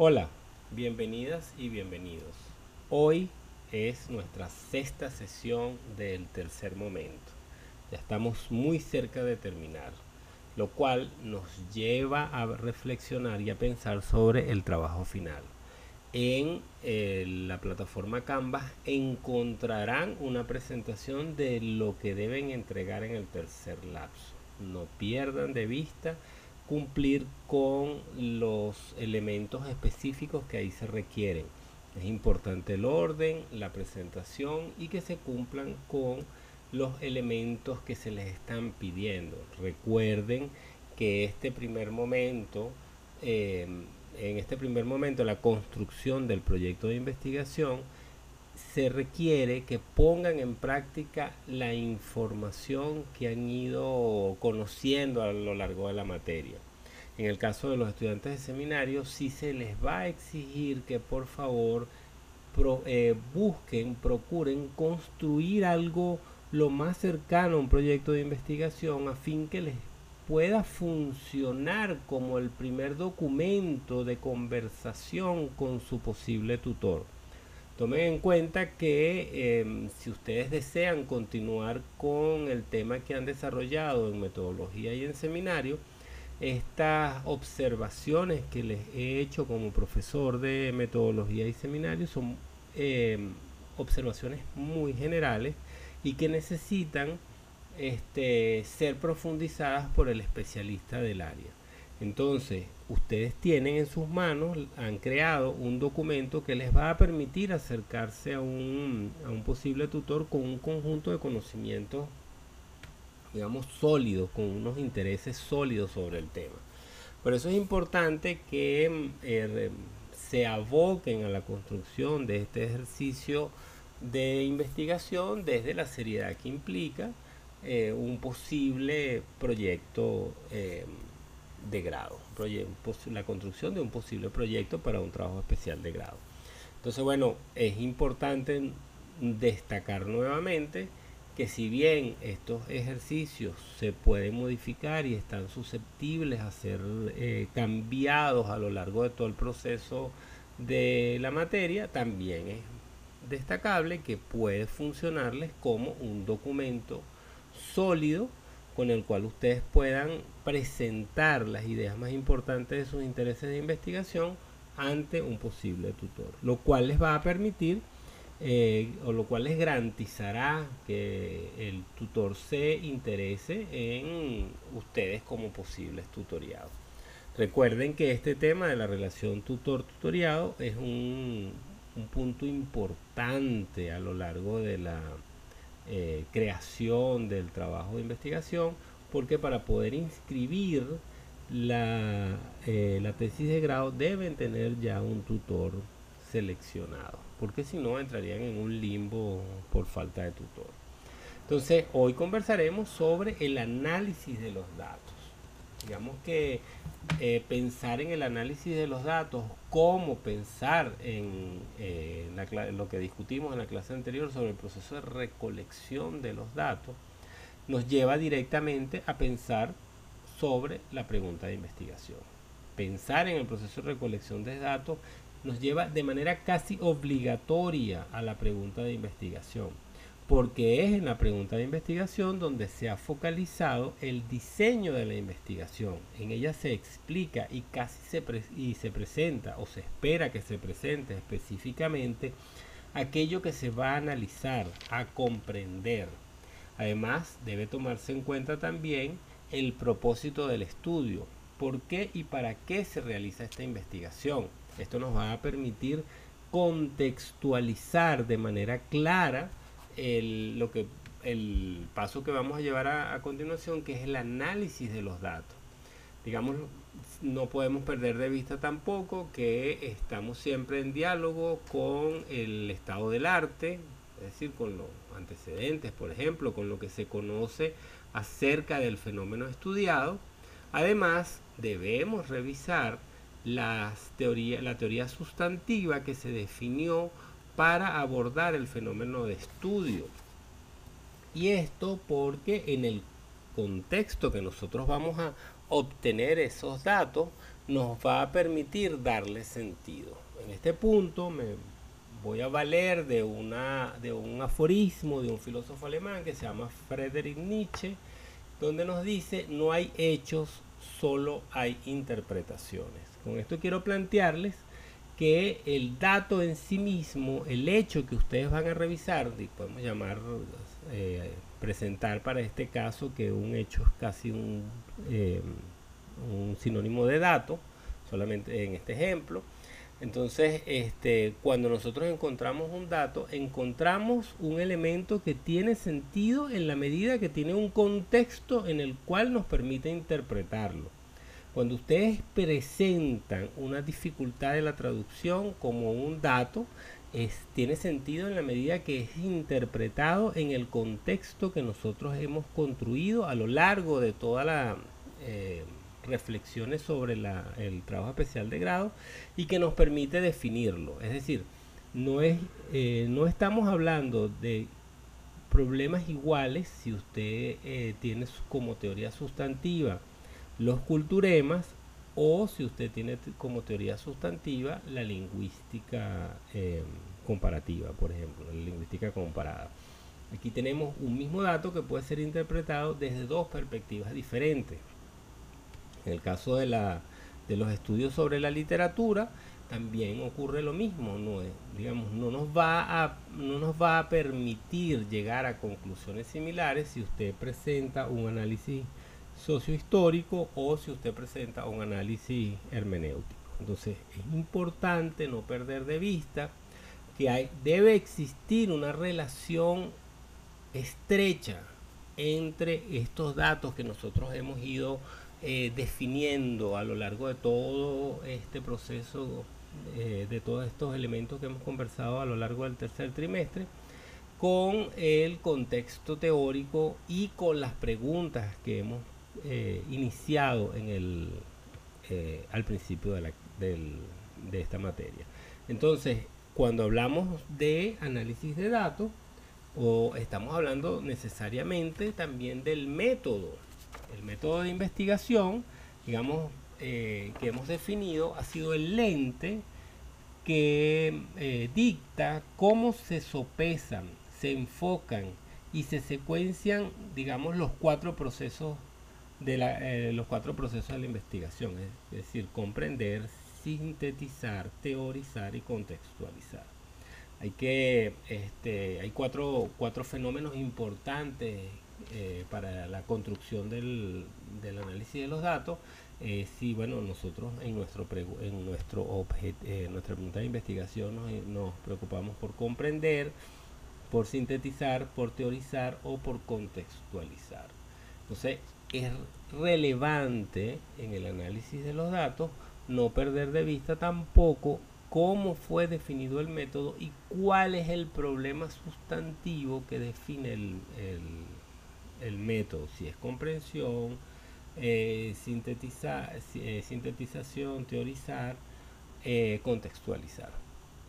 Hola, bienvenidas y bienvenidos. Hoy es nuestra sexta sesión del tercer momento. Ya estamos muy cerca de terminar, lo cual nos lleva a reflexionar y a pensar sobre el trabajo final. En eh, la plataforma Canvas encontrarán una presentación de lo que deben entregar en el tercer lapso. No pierdan de vista cumplir con los elementos específicos que ahí se requieren. Es importante el orden, la presentación y que se cumplan con los elementos que se les están pidiendo. Recuerden que este primer momento, em, en este primer momento, la construcción del proyecto de investigación, se requiere que pongan en práctica la información que han ido conociendo a lo largo de la materia. En el caso de los estudiantes de seminario, sí se les va a exigir que por favor eh, busquen, procuren construir algo lo más cercano a un proyecto de investigación a fin que les pueda funcionar como el primer documento de conversación con su posible tutor. Tomen en cuenta que em, si ustedes desean continuar con el tema que han desarrollado en metodología y en seminario, estas observaciones que les he hecho como profesor de metodología y seminario son em, observaciones muy generales y que necesitan este, ser profundizadas por el especialista del área. Entonces, ustedes tienen en sus manos, han creado un documento que les va a permitir acercarse a un, posible tutor con un conjunto de conocimientos, digamos, sólidos, con unos intereses sólidos sobre el tema. Por eso es importante que eh, se aboquen a la construcción de este ejercicio de investigación desde la seriedad que implica eh, un posible proyecto. Eh, de grado, la construcción de un posible proyecto para un trabajo especial de grado. Entonces, bueno, es importante destacar nuevamente que si bien estos ejercicios se pueden modificar y están susceptibles a ser eh, cambiados a lo largo de todo el proceso de la materia, también es destacable que puede funcionarles como un documento sólido con el cual ustedes puedan presentar las ideas más importantes de sus intereses de investigación ante un posible tutor, lo cual les va a permitir eh, o lo cual les garantizará que el tutor se interese en ustedes como posibles tutoriados. Recuerden que este tema de la relación tutor-tutoriado es un punto importante a lo largo de la eh, creación del trabajo de investigación, porque para poder inscribir la, eh, la tesis de grado deben tener ya un tutor seleccionado, porque si no entrarían en un limbo por falta de tutor. Entonces, hoy conversaremos sobre el análisis de los datos. Digamos que eh, pensar en el análisis de los datos, cómo pensar en eh, lo que discutimos en la clase anterior sobre el proceso de recolección de los datos, nos lleva directamente a pensar sobre la pregunta de investigación. Pensar en el proceso de recolección de datos nos lleva de manera casi obligatoria a la pregunta de investigación porque es en la pregunta de investigación donde se ha focalizado el diseño de la investigación. En ella se explica y casi se, y se presenta o se espera que se presente específicamente aquello que se va a analizar, a comprender. Además, debe tomarse en cuenta también el propósito del estudio, por qué y para qué se realiza esta investigación. Esto nos va a permitir contextualizar de manera clara el, lo que, el paso que vamos a llevar a, continuación, que es el análisis de los datos. Digamos, no podemos perder de vista tampoco que estamos siempre en diálogo con el estado del arte, es decir, con los antecedentes, por ejemplo, con lo que se conoce acerca del fenómeno estudiado. Además, debemos revisar las la teoría sustantiva que se definió para abordar el fenómeno de estudio. Y esto porque en el contexto que nosotros vamos a obtener esos datos, nos va a permitir darle sentido. En este punto me voy a valer de, una, de un aforismo de un filósofo alemán que se llama Friedrich Nietzsche, donde nos dice, no hay hechos, solo hay interpretaciones. Con esto quiero plantearles que el dato en sí mismo, el hecho que ustedes van a revisar, podemos llamar, eh, presentar para este caso que un hecho es casi un, eh, un sinónimo de dato, solamente en este ejemplo. Entonces, este, cuando nosotros encontramos un dato, encontramos un elemento que tiene sentido en la medida que tiene un contexto en el cual nos permite interpretarlo. Cuando ustedes presentan una dificultad de la traducción como un dato, tiene sentido en la medida que es interpretado en el contexto que nosotros hemos construido a lo largo de toda la eh, reflexiones sobre el trabajo especial de grado y que nos permite definirlo. Es decir, no, es, eh, no estamos hablando de problemas iguales si usted eh, tiene como teoría sustantiva los culturemas o si usted tiene como teoría sustantiva la lingüística eh, comparativa, por ejemplo, la lingüística comparada. Aquí tenemos un mismo dato que puede ser interpretado desde dos perspectivas diferentes. En el caso de, la, de los estudios sobre la literatura, también ocurre lo mismo, no, digamos, no, nos va a, no nos va a permitir llegar a conclusiones similares si usted presenta un análisis sociohistórico o si usted presenta un análisis hermenéutico. Entonces es importante no perder de vista que debe existir una relación estrecha entre estos datos que nosotros hemos ido eh, definiendo a lo largo de todo este proceso, eh, de todos estos elementos que hemos conversado a lo largo del tercer trimestre, con el contexto teórico y con las preguntas que hemos eh, iniciado en el, al principio de, de esta materia. Entonces, cuando hablamos de análisis de datos, o estamos hablando necesariamente también del método el método de investigación, digamos, eh, que hemos definido, ha sido el lente que eh, dicta cómo se sopesan, se enfocan y se secuencian, digamos, los cuatro procesos de la, eh, los cuatro procesos de la investigación, es decir, comprender, sintetizar, teorizar y contextualizar. Hay que, este, hay cuatro, cuatro fenómenos importantes eh, para la construcción del, análisis de los datos, eh, si bueno, nosotros en nuestro en nuestro eh, nuestra pregunta de investigación nos, preocupamos por comprender, por sintetizar, por teorizar o por contextualizar. Entonces, es relevante en el análisis de los datos no perder de vista tampoco cómo fue definido el método y cuál es el problema sustantivo que define el, el método, si es comprensión, eh, eh, sintetización, teorizar, eh, contextualizar.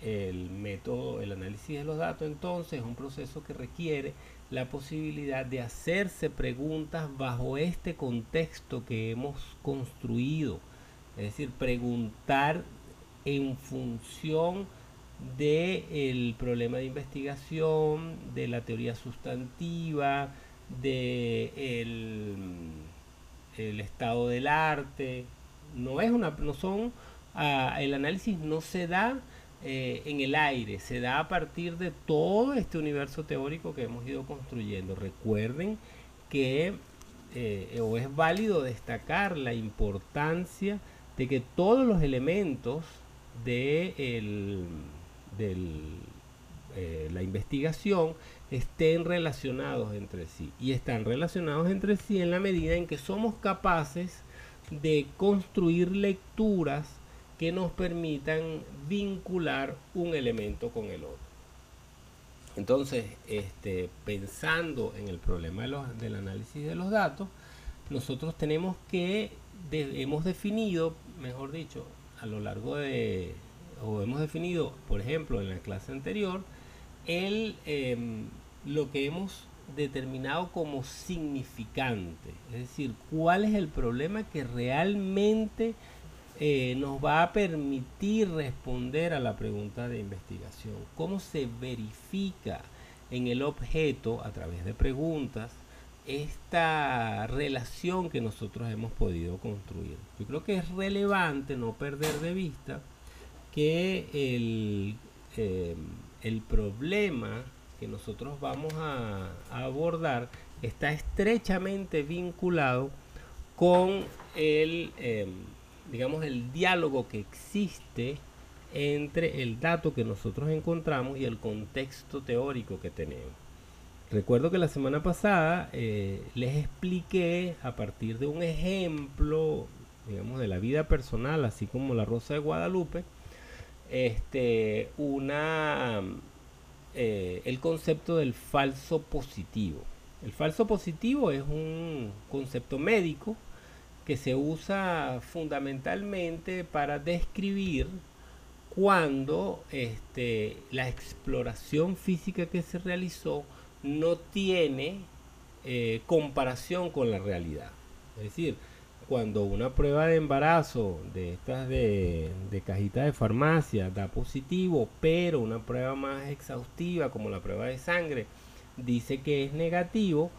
El método, el análisis de los datos entonces es un proceso que requiere la posibilidad de hacerse preguntas bajo este contexto que hemos construido. Es decir, preguntar en función del problema de investigación, de la teoría sustantiva, de el, estado del arte. No es una, no son, ah, el análisis no se da eh, en el aire, se da a partir de todo este universo teórico que hemos ido construyendo. Recuerden que eh, o es válido destacar la importancia de que todos los elementos de el, eh, la investigación estén relacionados entre sí. Y están relacionados entre sí en la medida en que somos capaces de construir lecturas que nos permitan vincular un elemento con el otro. Entonces, este, pensando en el problema del análisis de los datos, nosotros tenemos que, hemos definido, mejor dicho, a lo largo de, o hemos definido, por ejemplo, en la clase anterior, el, em, lo que hemos determinado como significante, es decir, cuál es el problema que realmente eh, nos va a permitir responder a la pregunta de investigación. ¿Cómo se verifica en el objeto a través de preguntas esta relación que nosotros hemos podido construir? Yo creo que es relevante no perder de vista que el, eh, el problema que nosotros vamos a, abordar está estrechamente vinculado con el, em, digamos, el diálogo que existe entre el dato que nosotros encontramos y el contexto teórico que tenemos. Recuerdo que la semana pasada eh, les expliqué a partir de un ejemplo, digamos, de la vida personal, así como la Rosa de Guadalupe, este, una, eh, el concepto del falso positivo. El falso positivo es un concepto médico que se usa fundamentalmente para describir cuando este, la exploración física que se realizó no tiene eh, comparación con la realidad. Es decir, cuando una prueba de embarazo de estas de, de cajita de farmacia da positivo, pero una prueba más exhaustiva como la prueba de sangre dice que es negativo,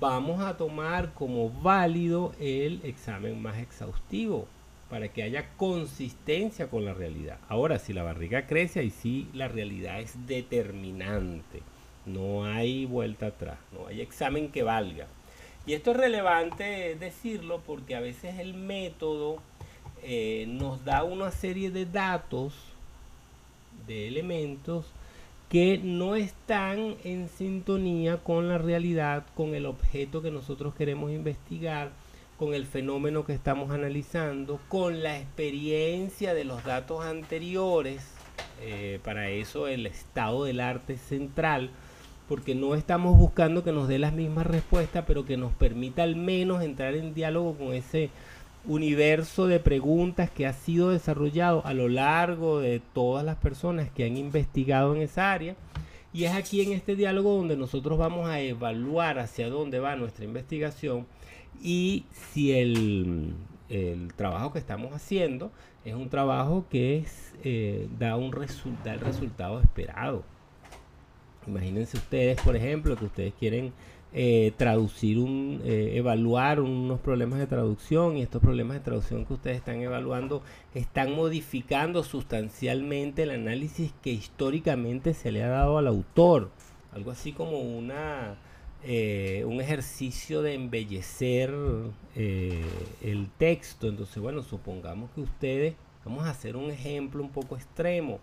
vamos a tomar como válido el examen más exhaustivo para que haya consistencia con la realidad. Ahora, si la barriga crece, ahí sí la realidad es determinante. No hay vuelta atrás, no hay examen que valga. Y esto es relevante decirlo porque a veces el método eh, nos da una serie de datos, de elementos, que no están en sintonía con la realidad, con el objeto que nosotros queremos investigar, con el fenómeno que estamos analizando, con la experiencia de los datos anteriores. Eh, para eso el estado del arte central porque no estamos buscando que nos dé las mismas respuestas, pero que nos permita al menos entrar en diálogo con ese universo de preguntas que ha sido desarrollado a lo largo de todas las personas que han investigado en esa área. Y es aquí en este diálogo donde nosotros vamos a evaluar hacia dónde va nuestra investigación y si el, trabajo que estamos haciendo es un trabajo que es, eh, da, un da el resultado esperado. Imagínense ustedes, por ejemplo, que ustedes quieren eh, traducir, un, eh, evaluar unos problemas de traducción y estos problemas de traducción que ustedes están evaluando están modificando sustancialmente el análisis que históricamente se le ha dado al autor. Algo así como una, eh, un ejercicio de embellecer el texto. Entonces, bueno, supongamos que ustedes, vamos a hacer un ejemplo un poco extremo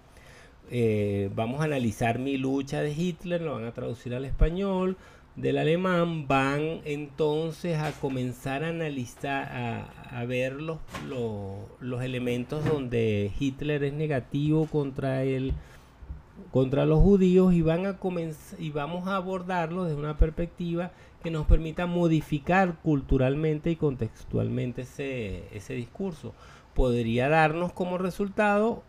vamos a analizar mi lucha de Hitler, lo van a traducir al español, del alemán, van entonces a comenzar a analizar, a, ver los, los, elementos donde Hitler es negativo contra el contra los judíos y van a comenzar y vamos a abordarlo desde una perspectiva que nos permita modificar culturalmente y contextualmente ese, ese discurso. Podría darnos como resultado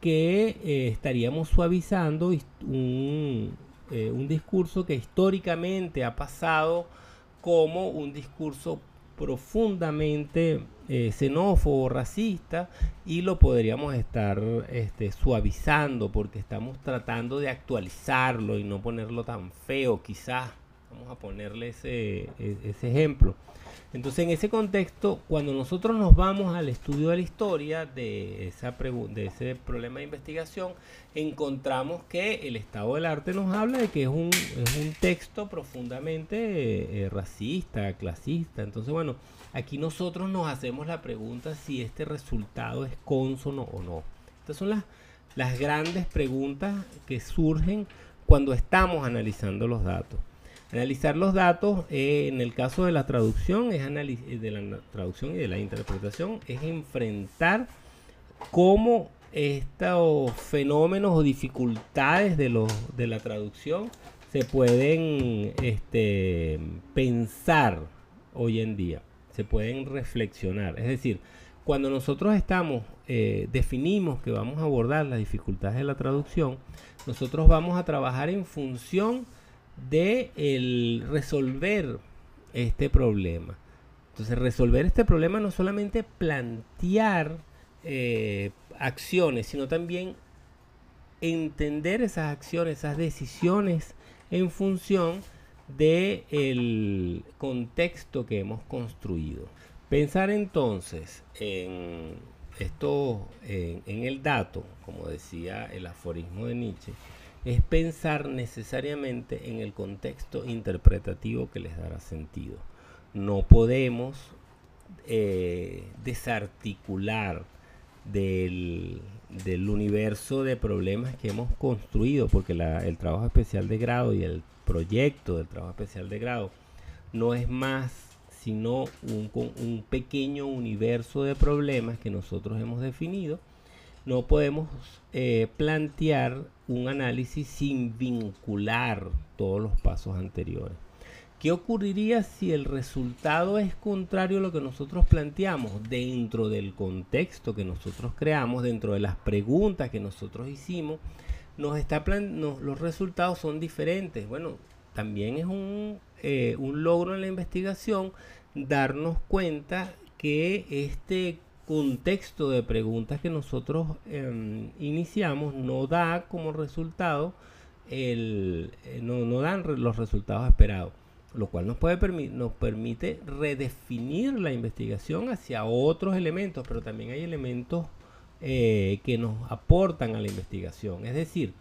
que eh, estaríamos suavizando un, eh, un, discurso que históricamente ha pasado como un discurso profundamente eh, xenófobo, racista, y lo podríamos estar este, suavizando porque estamos tratando de actualizarlo y no ponerlo tan feo, quizás. Vamos a ponerle ese, e, ese ejemplo. Entonces, en ese contexto, cuando nosotros nos vamos al estudio de la historia de, esa de ese problema de investigación, encontramos que el estado del arte nos habla de que es un, es un texto profundamente eh, racista, clasista. Entonces, bueno, aquí nosotros nos hacemos la pregunta si este resultado es consono o no. Estas son las, las grandes preguntas que surgen cuando estamos analizando los datos. Analizar los datos, eh, en el caso de la traducción, es eh, de la traducción y de la interpretación, es enfrentar cómo estos fenómenos o dificultades de, los, de la traducción se pueden este, pensar hoy en día, se pueden reflexionar. Es decir, cuando nosotros estamos, eh, definimos que vamos a abordar las dificultades de la traducción, nosotros vamos a trabajar en función de el resolver este problema. Entonces, resolver este problema no solamente plantear eh, acciones, sino también entender esas acciones, esas decisiones en función del el contexto que hemos construido. Pensar entonces en esto, en el dato, como decía el aforismo de Nietzsche, es pensar necesariamente en el contexto interpretativo que les dará sentido. No podemos eh, desarticular del, universo de problemas que hemos construido, porque el trabajo especial de grado y el proyecto del trabajo especial de grado no es más sino un, un pequeño universo de problemas que nosotros hemos definido. No podemos eh, plantear un análisis sin vincular todos los pasos anteriores. ¿Qué ocurriría si el resultado es contrario a lo que nosotros planteamos dentro del contexto que nosotros creamos, dentro de las preguntas que nosotros hicimos? Nos está los resultados son diferentes. Bueno, también es un, eh, un logro en la investigación darnos cuenta que este contexto de preguntas que nosotros em, iniciamos no da como resultado el, eh, no, no dan los resultados esperados lo cual nos, puede nos permite redefinir la investigación hacia otros elementos, pero también hay elementos eh, que nos aportan a la investigación. Es decir,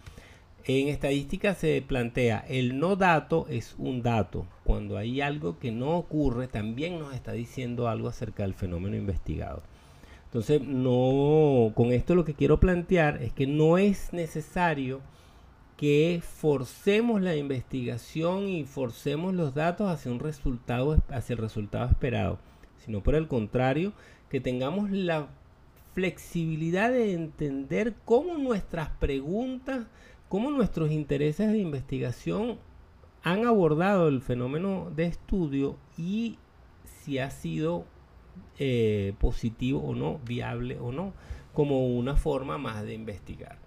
en estadística se plantea el no dato es un dato. Cuando hay algo que no ocurre, también nos está diciendo algo acerca del fenómeno investigado. Entonces, no, con esto lo que quiero plantear es que no es necesario que forcemos la investigación y forcemos los datos hacia un resultado, hacia el resultado esperado, sino por el contrario, que tengamos la flexibilidad de entender cómo nuestras preguntas, cómo nuestros intereses de investigación han abordado el fenómeno de estudio y si ha sido eh, positivo o no, viable o no, como una forma más de investigar.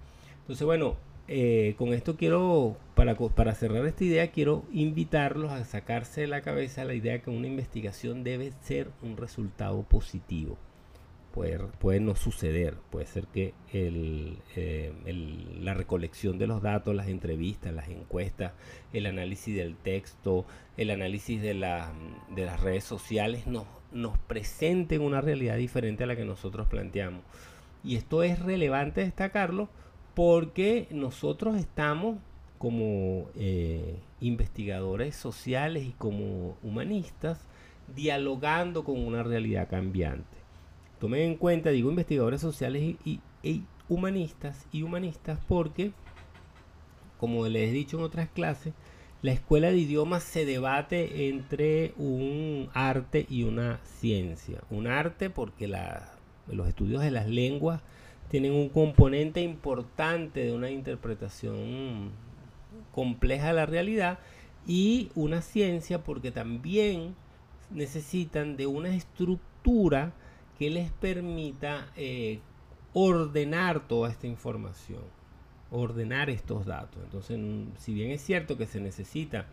Entonces, bueno, eh, con esto quiero, para, para cerrar esta idea, quiero invitarlos a sacarse de la cabeza la idea que una investigación debe ser un resultado positivo. Puede, puede no suceder, puede ser que eh, la recolección de los datos, las entrevistas, las encuestas, el análisis del texto, el análisis de, de las redes sociales nos, nos presenten una realidad diferente a la que nosotros planteamos. Y esto es relevante destacarlo porque nosotros estamos como eh, investigadores sociales y como humanistas dialogando con una realidad cambiante. Tomen en cuenta, digo investigadores sociales y, humanistas y humanistas porque, como les he dicho en otras clases, la escuela de idiomas se debate entre un arte y una ciencia. Un arte porque los estudios de las lenguas tienen un componente importante de una interpretación compleja de la realidad y una ciencia porque también necesitan de una estructura que les permita eh, ordenar toda esta información, ordenar estos datos. Entonces, si bien es cierto que se necesita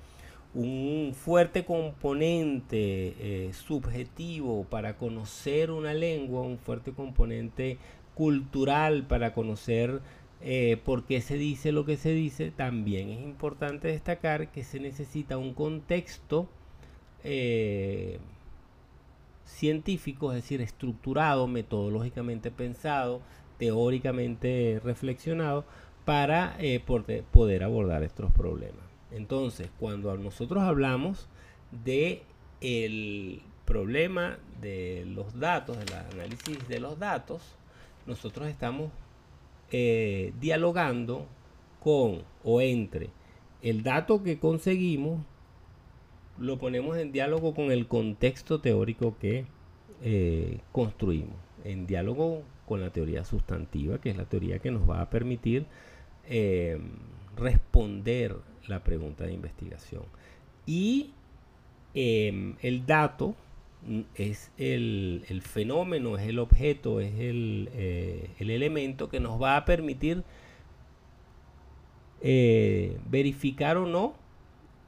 un fuerte componente eh, subjetivo para conocer una lengua, un fuerte componente cultural para conocer eh, por qué se dice lo que se dice, también es importante destacar que se necesita un contexto eh, científico, es decir, estructurado, metodológicamente pensado, teóricamente reflexionado, para eh, poder abordar estos problemas. Entonces, cuando nosotros hablamos de el problema de los datos, del análisis de los datos, nosotros estamos eh, dialogando con o entre el dato que conseguimos, lo ponemos en diálogo con el contexto teórico que eh, construimos, en diálogo con la teoría sustantiva, que es la teoría que nos va a permitir eh, responder la pregunta de investigación. Y el dato es el, fenómeno, es el objeto, es eh, el, elemento que nos va a permitir eh, verificar o no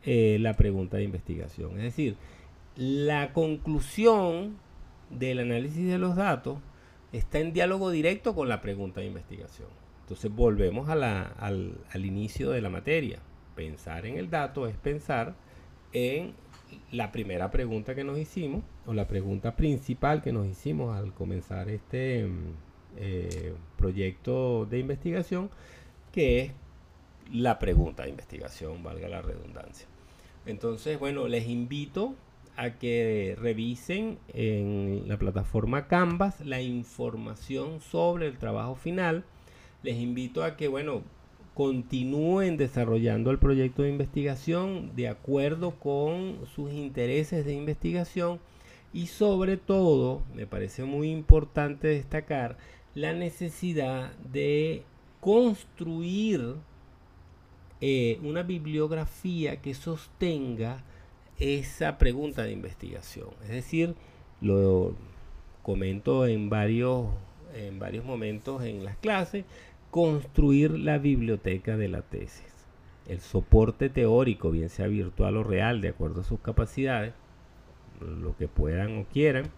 eh, la pregunta de investigación. Es decir, la conclusión del análisis de los datos está en diálogo directo con la pregunta de investigación. Entonces volvemos al, al inicio de la materia. Pensar en el dato es pensar en la primera pregunta que nos hicimos, o la pregunta principal que nos hicimos al comenzar este mm, eh, proyecto de investigación, que es la pregunta de investigación, valga la redundancia. Entonces, bueno, les invito a que revisen en la plataforma Canvas la información sobre el trabajo final. Les invito a que, bueno, continúen desarrollando el proyecto de investigación de acuerdo con sus intereses de investigación y sobre todo, me parece muy importante destacar la necesidad de construir eh, una bibliografía que sostenga esa pregunta de investigación. Es decir, lo comento en varios, en varios momentos en las clases, construir la biblioteca de la tesis. El soporte teórico, bien sea virtual o real, de acuerdo a sus capacidades, lo que puedan o quieran,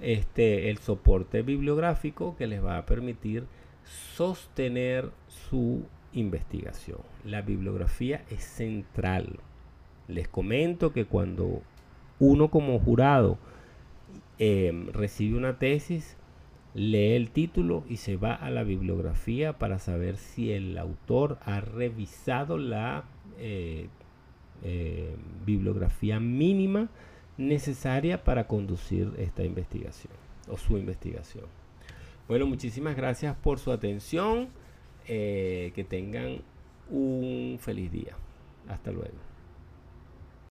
este, el soporte bibliográfico que les va a permitir sostener su investigación. La bibliografía es central. Les comento que cuando uno como jurado eh, recibe una tesis, lee el título y se va a la bibliografía para saber si el autor ha revisado la eh, eh, bibliografía mínima necesaria para conducir esta investigación o su investigación. Bueno, muchísimas gracias por su atención. Eh, que tengan un feliz día. Hasta luego.